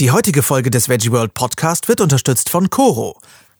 Die heutige Folge des Veggie World Podcast wird unterstützt von Coro.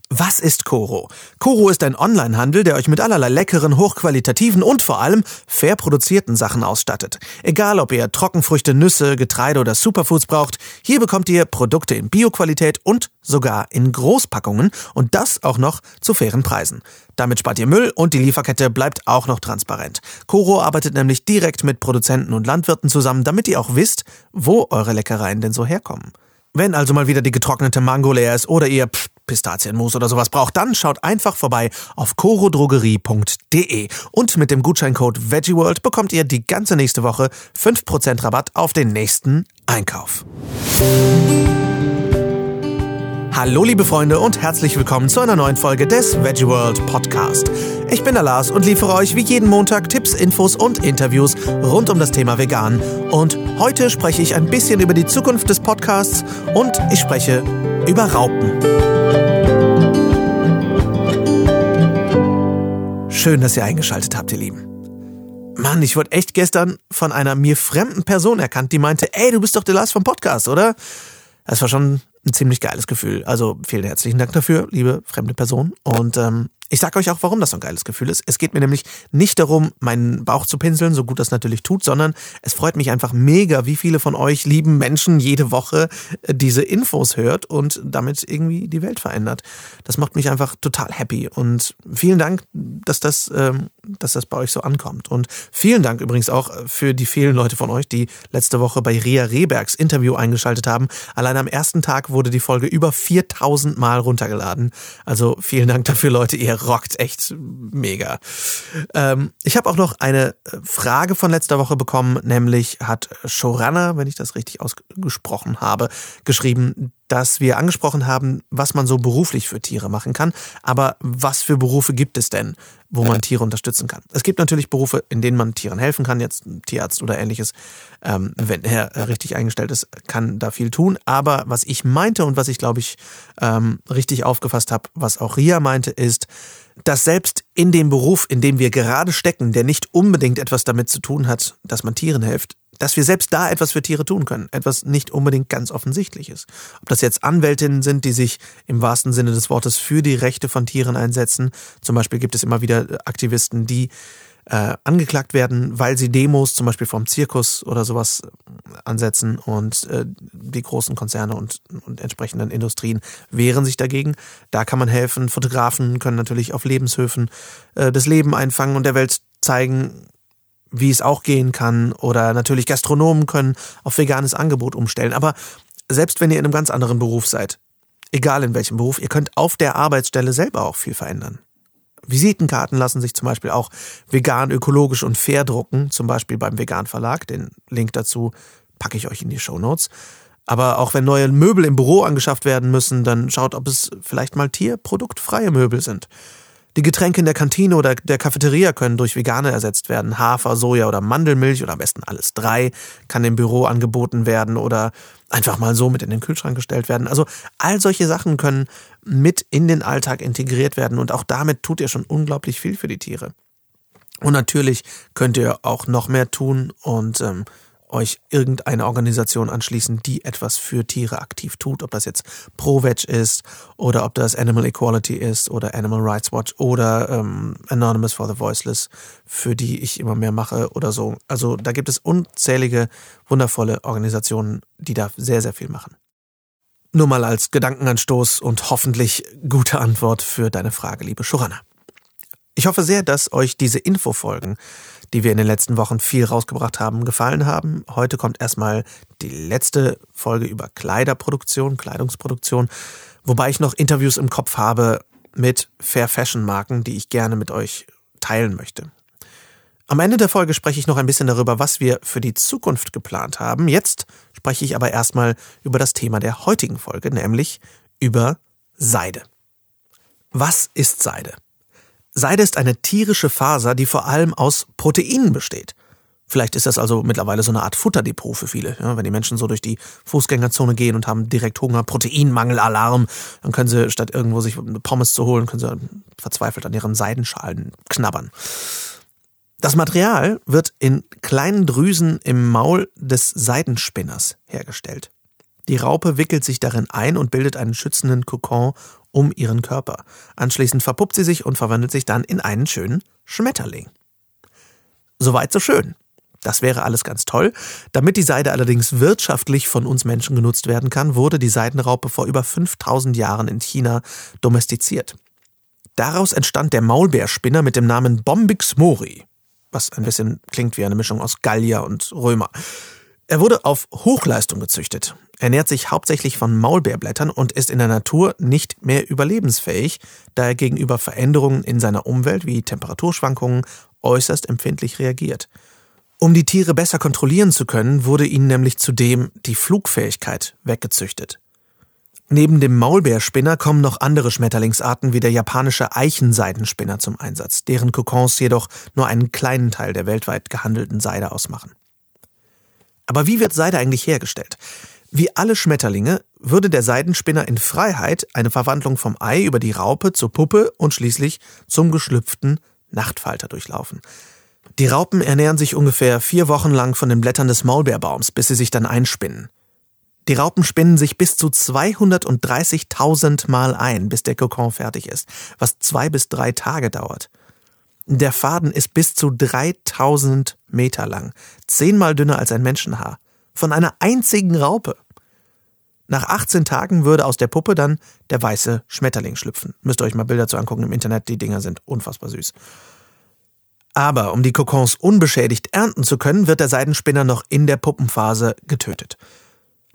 Was ist Coro? Coro ist ein Onlinehandel, der euch mit allerlei leckeren, hochqualitativen und vor allem fair produzierten Sachen ausstattet. Egal, ob ihr Trockenfrüchte, Nüsse, Getreide oder Superfoods braucht, hier bekommt ihr Produkte in Bioqualität und sogar in Großpackungen und das auch noch zu fairen Preisen. Damit spart ihr Müll und die Lieferkette bleibt auch noch transparent. Coro arbeitet nämlich direkt mit Produzenten und Landwirten zusammen, damit ihr auch wisst, wo eure Leckereien denn so herkommen. Wenn also mal wieder die getrocknete Mango leer ist oder ihr pff, Pistazienmus oder sowas braucht, dann schaut einfach vorbei auf corodrogerie.de und mit dem Gutscheincode VeggieWorld bekommt ihr die ganze nächste Woche 5% Rabatt auf den nächsten Einkauf. Hallo liebe Freunde und herzlich willkommen zu einer neuen Folge des Veggie World Podcast. Ich bin der Lars und liefere euch wie jeden Montag Tipps, Infos und Interviews rund um das Thema Vegan. Und heute spreche ich ein bisschen über die Zukunft des Podcasts und ich spreche über Raupen. Schön, dass ihr eingeschaltet habt, ihr Lieben. Mann, ich wurde echt gestern von einer mir fremden Person erkannt, die meinte, ey, du bist doch der Lars vom Podcast, oder? Das war schon ein ziemlich geiles Gefühl. Also vielen herzlichen Dank dafür, liebe fremde Person. Und ähm, ich sage euch auch, warum das so ein geiles Gefühl ist. Es geht mir nämlich nicht darum, meinen Bauch zu pinseln, so gut das natürlich tut, sondern es freut mich einfach mega, wie viele von euch lieben Menschen jede Woche äh, diese Infos hört und damit irgendwie die Welt verändert. Das macht mich einfach total happy und vielen Dank, dass das, ähm, dass das bei euch so ankommt. Und vielen Dank übrigens auch für die vielen Leute von euch, die letzte Woche bei Ria Rehbergs Interview eingeschaltet haben. Allein am ersten Tag wurde die Folge über 4000 Mal runtergeladen. Also vielen Dank dafür, Leute. Ihr rockt echt mega. Ähm, ich habe auch noch eine Frage von letzter Woche bekommen, nämlich hat Shorana, wenn ich das richtig ausgesprochen habe, geschrieben, dass wir angesprochen haben, was man so beruflich für Tiere machen kann. Aber was für Berufe gibt es denn, wo man Tiere unterstützen kann? Es gibt natürlich Berufe, in denen man Tieren helfen kann, jetzt ein Tierarzt oder ähnliches, ähm, wenn er richtig eingestellt ist, kann da viel tun. Aber was ich meinte und was ich, glaube ich, ähm, richtig aufgefasst habe, was auch Ria meinte, ist, dass selbst in dem Beruf, in dem wir gerade stecken, der nicht unbedingt etwas damit zu tun hat, dass man Tieren hilft, dass wir selbst da etwas für Tiere tun können. Etwas nicht unbedingt ganz offensichtliches. Ob das jetzt Anwältinnen sind, die sich im wahrsten Sinne des Wortes für die Rechte von Tieren einsetzen. Zum Beispiel gibt es immer wieder Aktivisten, die äh, angeklagt werden, weil sie Demos zum Beispiel vom Zirkus oder sowas ansetzen und äh, die großen Konzerne und, und entsprechenden Industrien wehren sich dagegen. Da kann man helfen. Fotografen können natürlich auf Lebenshöfen äh, das Leben einfangen und der Welt zeigen, wie es auch gehen kann. Oder natürlich Gastronomen können auf veganes Angebot umstellen. Aber selbst wenn ihr in einem ganz anderen Beruf seid, egal in welchem Beruf, ihr könnt auf der Arbeitsstelle selber auch viel verändern. Visitenkarten lassen sich zum Beispiel auch vegan, ökologisch und fair drucken, zum Beispiel beim Vegan Verlag. Den Link dazu packe ich euch in die Show Notes. Aber auch wenn neue Möbel im Büro angeschafft werden müssen, dann schaut, ob es vielleicht mal tierproduktfreie Möbel sind. Die Getränke in der Kantine oder der Cafeteria können durch Vegane ersetzt werden. Hafer, Soja oder Mandelmilch oder am besten alles drei kann im Büro angeboten werden oder einfach mal so mit in den Kühlschrank gestellt werden. Also all solche Sachen können mit in den Alltag integriert werden und auch damit tut ihr schon unglaublich viel für die Tiere. Und natürlich könnt ihr auch noch mehr tun und ähm, euch irgendeine Organisation anschließen, die etwas für Tiere aktiv tut, ob das jetzt ProVeg ist oder ob das Animal Equality ist oder Animal Rights Watch oder ähm, Anonymous for the Voiceless, für die ich immer mehr mache oder so. Also da gibt es unzählige wundervolle Organisationen, die da sehr, sehr viel machen. Nur mal als Gedankenanstoß und hoffentlich gute Antwort für deine Frage, liebe Shurana. Ich hoffe sehr, dass euch diese Infofolgen die wir in den letzten Wochen viel rausgebracht haben, gefallen haben. Heute kommt erstmal die letzte Folge über Kleiderproduktion, Kleidungsproduktion, wobei ich noch Interviews im Kopf habe mit Fair Fashion Marken, die ich gerne mit euch teilen möchte. Am Ende der Folge spreche ich noch ein bisschen darüber, was wir für die Zukunft geplant haben. Jetzt spreche ich aber erstmal über das Thema der heutigen Folge, nämlich über Seide. Was ist Seide? Seide ist eine tierische Faser, die vor allem aus Proteinen besteht. Vielleicht ist das also mittlerweile so eine Art Futterdepot für viele. Ja, wenn die Menschen so durch die Fußgängerzone gehen und haben direkt Hunger, Proteinmangelalarm, dann können sie statt irgendwo sich eine Pommes zu holen, können sie verzweifelt an ihren Seidenschalen knabbern. Das Material wird in kleinen Drüsen im Maul des Seidenspinners hergestellt. Die Raupe wickelt sich darin ein und bildet einen schützenden Kokon um ihren Körper. Anschließend verpuppt sie sich und verwandelt sich dann in einen schönen Schmetterling. Soweit so schön. Das wäre alles ganz toll. Damit die Seide allerdings wirtschaftlich von uns Menschen genutzt werden kann, wurde die Seidenraupe vor über 5000 Jahren in China domestiziert. Daraus entstand der Maulbeerspinner mit dem Namen Bombix mori, was ein bisschen klingt wie eine Mischung aus Gallier und Römer. Er wurde auf Hochleistung gezüchtet, ernährt sich hauptsächlich von Maulbeerblättern und ist in der Natur nicht mehr überlebensfähig, da er gegenüber Veränderungen in seiner Umwelt wie Temperaturschwankungen äußerst empfindlich reagiert. Um die Tiere besser kontrollieren zu können, wurde ihnen nämlich zudem die Flugfähigkeit weggezüchtet. Neben dem Maulbeerspinner kommen noch andere Schmetterlingsarten wie der japanische Eichenseidenspinner zum Einsatz, deren Kokons jedoch nur einen kleinen Teil der weltweit gehandelten Seide ausmachen. Aber wie wird Seide eigentlich hergestellt? Wie alle Schmetterlinge würde der Seidenspinner in Freiheit eine Verwandlung vom Ei über die Raupe zur Puppe und schließlich zum geschlüpften Nachtfalter durchlaufen. Die Raupen ernähren sich ungefähr vier Wochen lang von den Blättern des Maulbeerbaums, bis sie sich dann einspinnen. Die Raupen spinnen sich bis zu 230.000 Mal ein, bis der Kokon fertig ist, was zwei bis drei Tage dauert. Der Faden ist bis zu 3000 Meter lang, zehnmal dünner als ein Menschenhaar. Von einer einzigen Raupe. Nach 18 Tagen würde aus der Puppe dann der weiße Schmetterling schlüpfen. Müsst ihr euch mal Bilder zu angucken im Internet, die Dinger sind unfassbar süß. Aber um die Kokons unbeschädigt ernten zu können, wird der Seidenspinner noch in der Puppenphase getötet.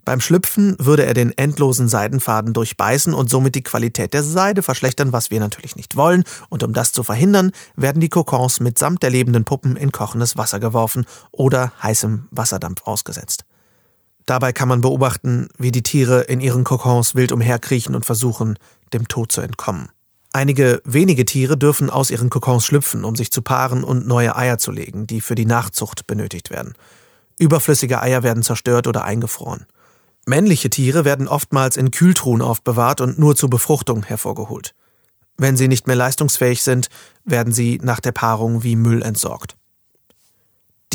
Beim Schlüpfen würde er den endlosen Seidenfaden durchbeißen und somit die Qualität der Seide verschlechtern, was wir natürlich nicht wollen. Und um das zu verhindern, werden die Kokons mitsamt der lebenden Puppen in kochendes Wasser geworfen oder heißem Wasserdampf ausgesetzt. Dabei kann man beobachten, wie die Tiere in ihren Kokons wild umherkriechen und versuchen, dem Tod zu entkommen. Einige wenige Tiere dürfen aus ihren Kokons schlüpfen, um sich zu paaren und neue Eier zu legen, die für die Nachzucht benötigt werden. Überflüssige Eier werden zerstört oder eingefroren. Männliche Tiere werden oftmals in Kühltruhen aufbewahrt und nur zur Befruchtung hervorgeholt. Wenn sie nicht mehr leistungsfähig sind, werden sie nach der Paarung wie Müll entsorgt.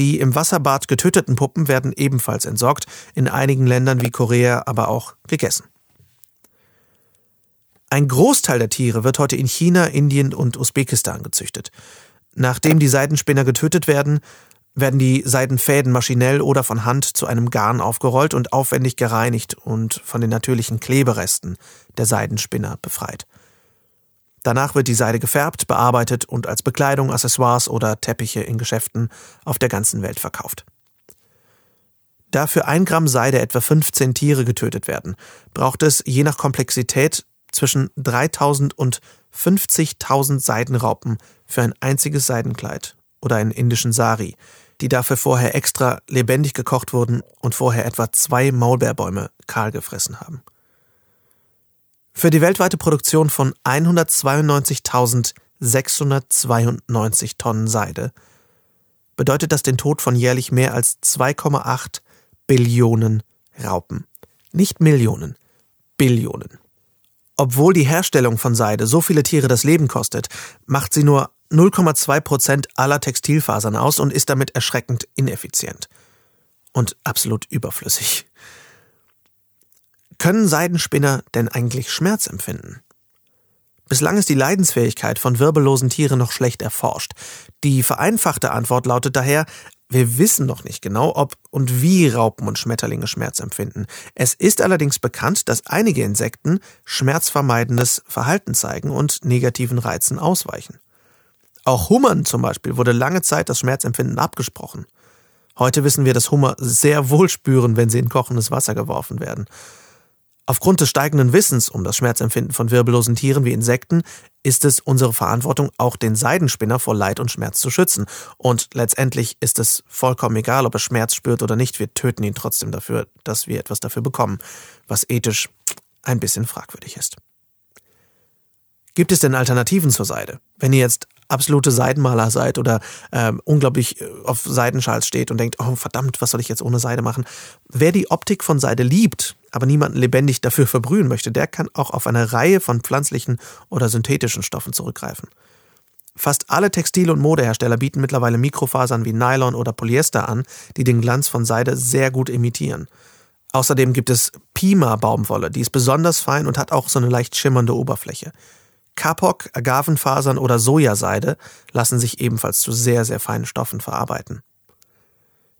Die im Wasserbad getöteten Puppen werden ebenfalls entsorgt, in einigen Ländern wie Korea aber auch gegessen. Ein Großteil der Tiere wird heute in China, Indien und Usbekistan gezüchtet. Nachdem die Seidenspinner getötet werden, werden die Seidenfäden maschinell oder von Hand zu einem Garn aufgerollt und aufwendig gereinigt und von den natürlichen Kleberesten der Seidenspinner befreit. Danach wird die Seide gefärbt, bearbeitet und als Bekleidung, Accessoires oder Teppiche in Geschäften auf der ganzen Welt verkauft. Da für ein Gramm Seide etwa 15 Tiere getötet werden, braucht es je nach Komplexität zwischen 3000 und 50.000 Seidenraupen für ein einziges Seidenkleid oder einen indischen Sari, die dafür vorher extra lebendig gekocht wurden und vorher etwa zwei Maulbeerbäume kahl gefressen haben. Für die weltweite Produktion von 192.692 Tonnen Seide bedeutet das den Tod von jährlich mehr als 2,8 Billionen Raupen. Nicht Millionen, Billionen. Obwohl die Herstellung von Seide so viele Tiere das Leben kostet, macht sie nur 0,2 Prozent aller Textilfasern aus und ist damit erschreckend ineffizient. Und absolut überflüssig. Können Seidenspinner denn eigentlich Schmerz empfinden? Bislang ist die Leidensfähigkeit von wirbellosen Tieren noch schlecht erforscht. Die vereinfachte Antwort lautet daher, wir wissen noch nicht genau, ob und wie Raupen und Schmetterlinge Schmerz empfinden. Es ist allerdings bekannt, dass einige Insekten schmerzvermeidendes Verhalten zeigen und negativen Reizen ausweichen. Auch Hummern zum Beispiel wurde lange Zeit das Schmerzempfinden abgesprochen. Heute wissen wir, dass Hummer sehr wohl spüren, wenn sie in kochendes Wasser geworfen werden. Aufgrund des steigenden Wissens um das Schmerzempfinden von wirbellosen Tieren wie Insekten ist es unsere Verantwortung, auch den Seidenspinner vor Leid und Schmerz zu schützen. Und letztendlich ist es vollkommen egal, ob er Schmerz spürt oder nicht. Wir töten ihn trotzdem dafür, dass wir etwas dafür bekommen, was ethisch ein bisschen fragwürdig ist. Gibt es denn Alternativen zur Seide? Wenn ihr jetzt absolute Seidenmaler seid oder ähm, unglaublich äh, auf Seidenschals steht und denkt, oh verdammt, was soll ich jetzt ohne Seide machen? Wer die Optik von Seide liebt, aber niemanden lebendig dafür verbrühen möchte, der kann auch auf eine Reihe von pflanzlichen oder synthetischen Stoffen zurückgreifen. Fast alle Textil- und Modehersteller bieten mittlerweile Mikrofasern wie Nylon oder Polyester an, die den Glanz von Seide sehr gut imitieren. Außerdem gibt es Pima-Baumwolle, die ist besonders fein und hat auch so eine leicht schimmernde Oberfläche. Kapok, Agavenfasern oder Sojaseide lassen sich ebenfalls zu sehr, sehr feinen Stoffen verarbeiten.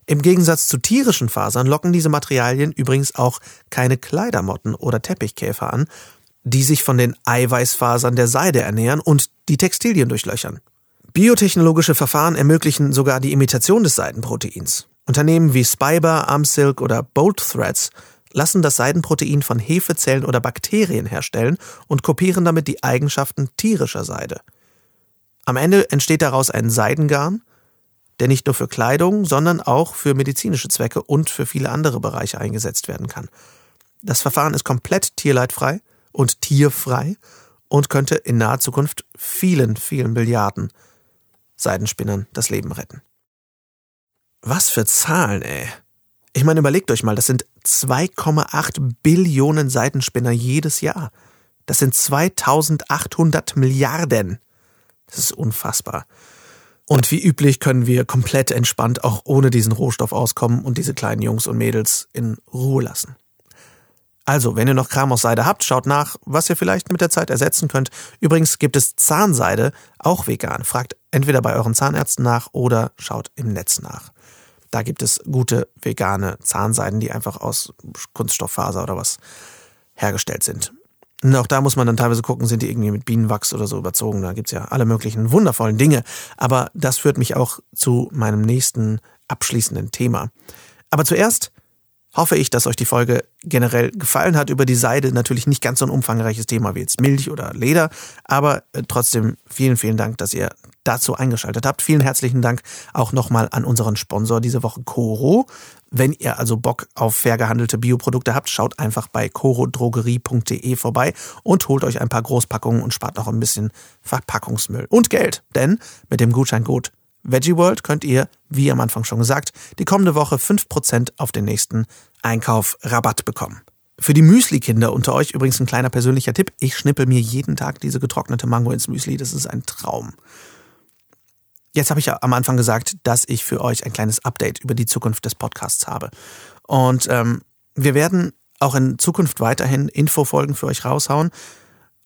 Im Gegensatz zu tierischen Fasern locken diese Materialien übrigens auch keine Kleidermotten oder Teppichkäfer an, die sich von den Eiweißfasern der Seide ernähren und die Textilien durchlöchern. Biotechnologische Verfahren ermöglichen sogar die Imitation des Seidenproteins. Unternehmen wie Spiber, Armsilk oder Bolt Threads lassen das Seidenprotein von Hefezellen oder Bakterien herstellen und kopieren damit die Eigenschaften tierischer Seide. Am Ende entsteht daraus ein Seidengarn, der nicht nur für Kleidung, sondern auch für medizinische Zwecke und für viele andere Bereiche eingesetzt werden kann. Das Verfahren ist komplett tierleidfrei und tierfrei und könnte in naher Zukunft vielen, vielen Milliarden Seidenspinnern das Leben retten. Was für Zahlen, ey. Ich meine, überlegt euch mal, das sind 2,8 Billionen Seidenspinner jedes Jahr. Das sind 2800 Milliarden. Das ist unfassbar. Und wie üblich können wir komplett entspannt auch ohne diesen Rohstoff auskommen und diese kleinen Jungs und Mädels in Ruhe lassen. Also, wenn ihr noch Kram aus Seide habt, schaut nach, was ihr vielleicht mit der Zeit ersetzen könnt. Übrigens gibt es Zahnseide, auch vegan. Fragt entweder bei euren Zahnärzten nach oder schaut im Netz nach. Da gibt es gute vegane Zahnseiden, die einfach aus Kunststofffaser oder was hergestellt sind. Und auch da muss man dann teilweise gucken, sind die irgendwie mit Bienenwachs oder so überzogen. Da gibt's ja alle möglichen wundervollen Dinge. Aber das führt mich auch zu meinem nächsten abschließenden Thema. Aber zuerst hoffe ich, dass euch die Folge generell gefallen hat. Über die Seide natürlich nicht ganz so ein umfangreiches Thema wie jetzt Milch oder Leder, aber äh, trotzdem vielen, vielen Dank, dass ihr dazu eingeschaltet habt. Vielen herzlichen Dank auch nochmal an unseren Sponsor diese Woche, Coro. Wenn ihr also Bock auf fair gehandelte Bioprodukte habt, schaut einfach bei corodrogerie.de vorbei und holt euch ein paar Großpackungen und spart noch ein bisschen Verpackungsmüll und Geld. Denn mit dem Gutscheincode Veggie World könnt ihr, wie am Anfang schon gesagt, die kommende Woche 5% auf den nächsten Einkauf Rabatt bekommen. Für die Müsli-Kinder unter euch übrigens ein kleiner persönlicher Tipp. Ich schnippel mir jeden Tag diese getrocknete Mango ins Müsli. Das ist ein Traum. Jetzt habe ich ja am Anfang gesagt, dass ich für euch ein kleines Update über die Zukunft des Podcasts habe. Und ähm, wir werden auch in Zukunft weiterhin Infofolgen für euch raushauen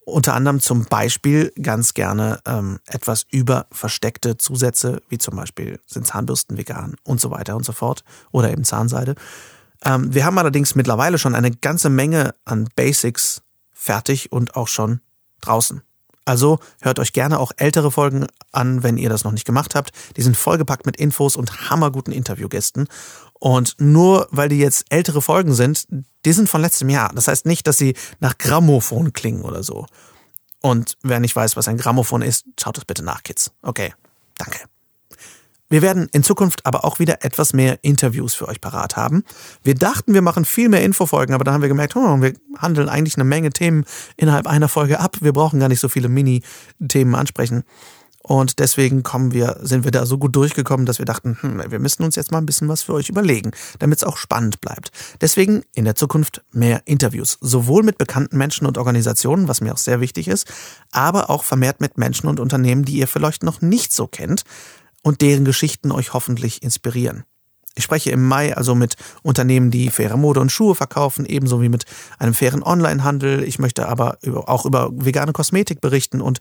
unter anderem zum Beispiel ganz gerne ähm, etwas über versteckte Zusätze, wie zum Beispiel sind Zahnbürsten vegan und so weiter und so fort oder eben Zahnseide. Ähm, wir haben allerdings mittlerweile schon eine ganze Menge an Basics fertig und auch schon draußen. Also hört euch gerne auch ältere Folgen an, wenn ihr das noch nicht gemacht habt. Die sind vollgepackt mit Infos und hammerguten Interviewgästen. Und nur weil die jetzt ältere Folgen sind, die sind von letztem Jahr. Das heißt nicht, dass sie nach Grammophon klingen oder so. Und wer nicht weiß, was ein Grammophon ist, schaut es bitte nach, Kids. Okay, danke. Wir werden in Zukunft aber auch wieder etwas mehr Interviews für euch parat haben. Wir dachten, wir machen viel mehr Infofolgen, aber dann haben wir gemerkt, oh, wir handeln eigentlich eine Menge Themen innerhalb einer Folge ab. Wir brauchen gar nicht so viele Mini-Themen ansprechen. Und deswegen kommen wir, sind wir da so gut durchgekommen, dass wir dachten, hm, wir müssen uns jetzt mal ein bisschen was für euch überlegen, damit es auch spannend bleibt. Deswegen in der Zukunft mehr Interviews, sowohl mit bekannten Menschen und Organisationen, was mir auch sehr wichtig ist, aber auch vermehrt mit Menschen und Unternehmen, die ihr vielleicht noch nicht so kennt und deren Geschichten euch hoffentlich inspirieren. Ich spreche im Mai also mit Unternehmen, die faire Mode und Schuhe verkaufen, ebenso wie mit einem fairen Onlinehandel. Ich möchte aber auch über vegane Kosmetik berichten und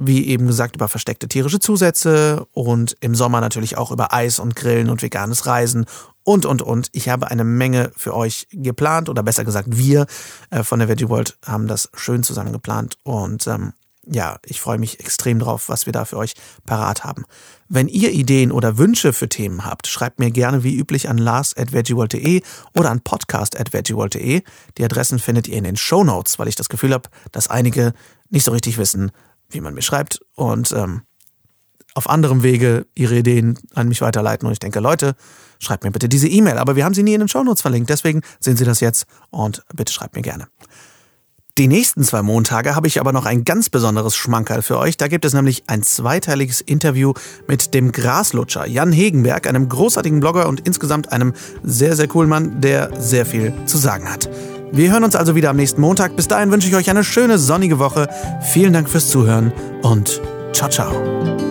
wie eben gesagt, über versteckte tierische Zusätze und im Sommer natürlich auch über Eis und Grillen und veganes Reisen und, und, und. Ich habe eine Menge für euch geplant oder besser gesagt, wir äh, von der Veggie World haben das schön zusammen geplant und ähm, ja, ich freue mich extrem drauf, was wir da für euch parat haben. Wenn ihr Ideen oder Wünsche für Themen habt, schreibt mir gerne wie üblich an lars.veggieworld.de oder an podcast.veggieworld.de. Die Adressen findet ihr in den Show Notes, weil ich das Gefühl habe, dass einige nicht so richtig wissen, wie man mir schreibt und ähm, auf anderem Wege ihre Ideen an mich weiterleiten. Und ich denke, Leute, schreibt mir bitte diese E-Mail. Aber wir haben sie nie in den Shownotes verlinkt. Deswegen sehen Sie das jetzt und bitte schreibt mir gerne. Die nächsten zwei Montage habe ich aber noch ein ganz besonderes Schmankerl für euch. Da gibt es nämlich ein zweiteiliges Interview mit dem Graslutscher Jan Hegenberg, einem großartigen Blogger und insgesamt einem sehr, sehr coolen Mann, der sehr viel zu sagen hat. Wir hören uns also wieder am nächsten Montag. Bis dahin wünsche ich euch eine schöne sonnige Woche. Vielen Dank fürs Zuhören und ciao, ciao.